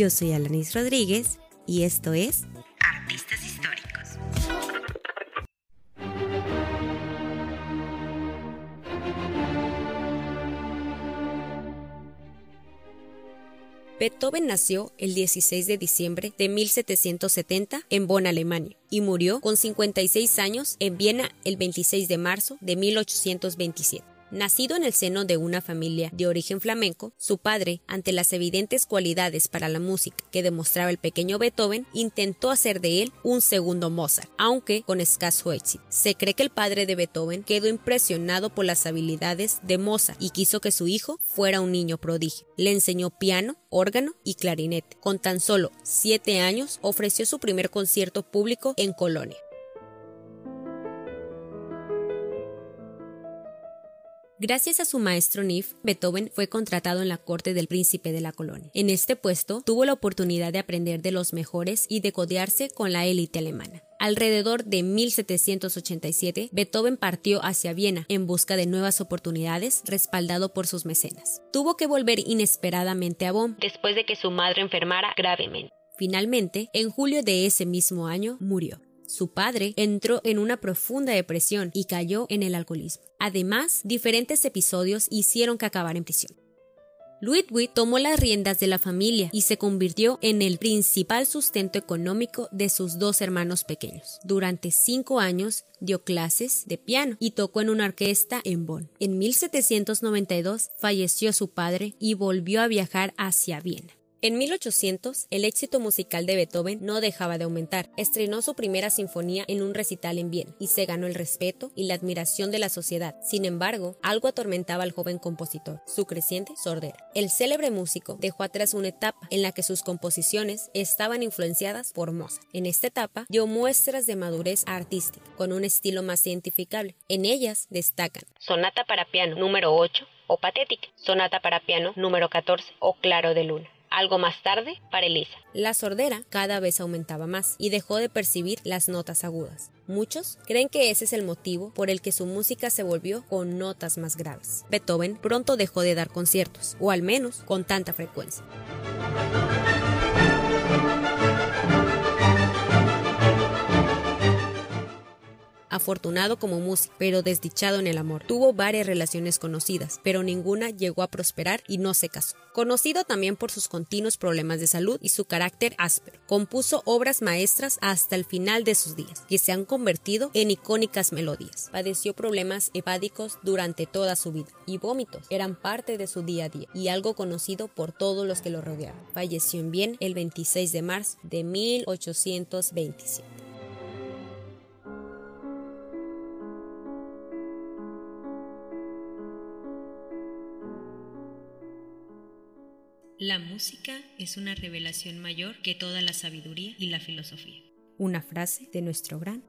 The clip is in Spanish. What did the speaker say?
Yo soy Alanis Rodríguez y esto es Artistas Históricos. Beethoven nació el 16 de diciembre de 1770 en Bonn, Alemania, y murió con 56 años en Viena el 26 de marzo de 1827. Nacido en el seno de una familia de origen flamenco, su padre, ante las evidentes cualidades para la música que demostraba el pequeño Beethoven, intentó hacer de él un segundo Mozart, aunque con escaso éxito. Se cree que el padre de Beethoven quedó impresionado por las habilidades de Mozart y quiso que su hijo fuera un niño prodigio. Le enseñó piano, órgano y clarinete. Con tan solo siete años ofreció su primer concierto público en Colonia. Gracias a su maestro Nif, Beethoven fue contratado en la corte del príncipe de la colonia. En este puesto tuvo la oportunidad de aprender de los mejores y de codearse con la élite alemana. Alrededor de 1787, Beethoven partió hacia Viena en busca de nuevas oportunidades, respaldado por sus mecenas. Tuvo que volver inesperadamente a Bonn después de que su madre enfermara gravemente. Finalmente, en julio de ese mismo año, murió. Su padre entró en una profunda depresión y cayó en el alcoholismo. Además, diferentes episodios hicieron que acabara en prisión. Ludwig tomó las riendas de la familia y se convirtió en el principal sustento económico de sus dos hermanos pequeños. Durante cinco años dio clases de piano y tocó en una orquesta en Bonn. En 1792 falleció su padre y volvió a viajar hacia Viena. En 1800, el éxito musical de Beethoven no dejaba de aumentar. Estrenó su primera sinfonía en un recital en Viena y se ganó el respeto y la admiración de la sociedad. Sin embargo, algo atormentaba al joven compositor, su creciente sordera. El célebre músico dejó atrás una etapa en la que sus composiciones estaban influenciadas por Mozart. En esta etapa dio muestras de madurez artística, con un estilo más identificable. En ellas destacan Sonata para piano número 8 o Patética, Sonata para piano número 14 o Claro de Luna algo más tarde para Elisa. La sordera cada vez aumentaba más y dejó de percibir las notas agudas. Muchos creen que ese es el motivo por el que su música se volvió con notas más graves. Beethoven pronto dejó de dar conciertos, o al menos con tanta frecuencia. Afortunado como músico, pero desdichado en el amor. Tuvo varias relaciones conocidas, pero ninguna llegó a prosperar y no se casó. Conocido también por sus continuos problemas de salud y su carácter áspero, compuso obras maestras hasta el final de sus días, que se han convertido en icónicas melodías. Padeció problemas hepáticos durante toda su vida y vómitos eran parte de su día a día y algo conocido por todos los que lo rodeaban. Falleció en Bien el 26 de marzo de 1827. La música es una revelación mayor que toda la sabiduría y la filosofía. Una frase de nuestro gran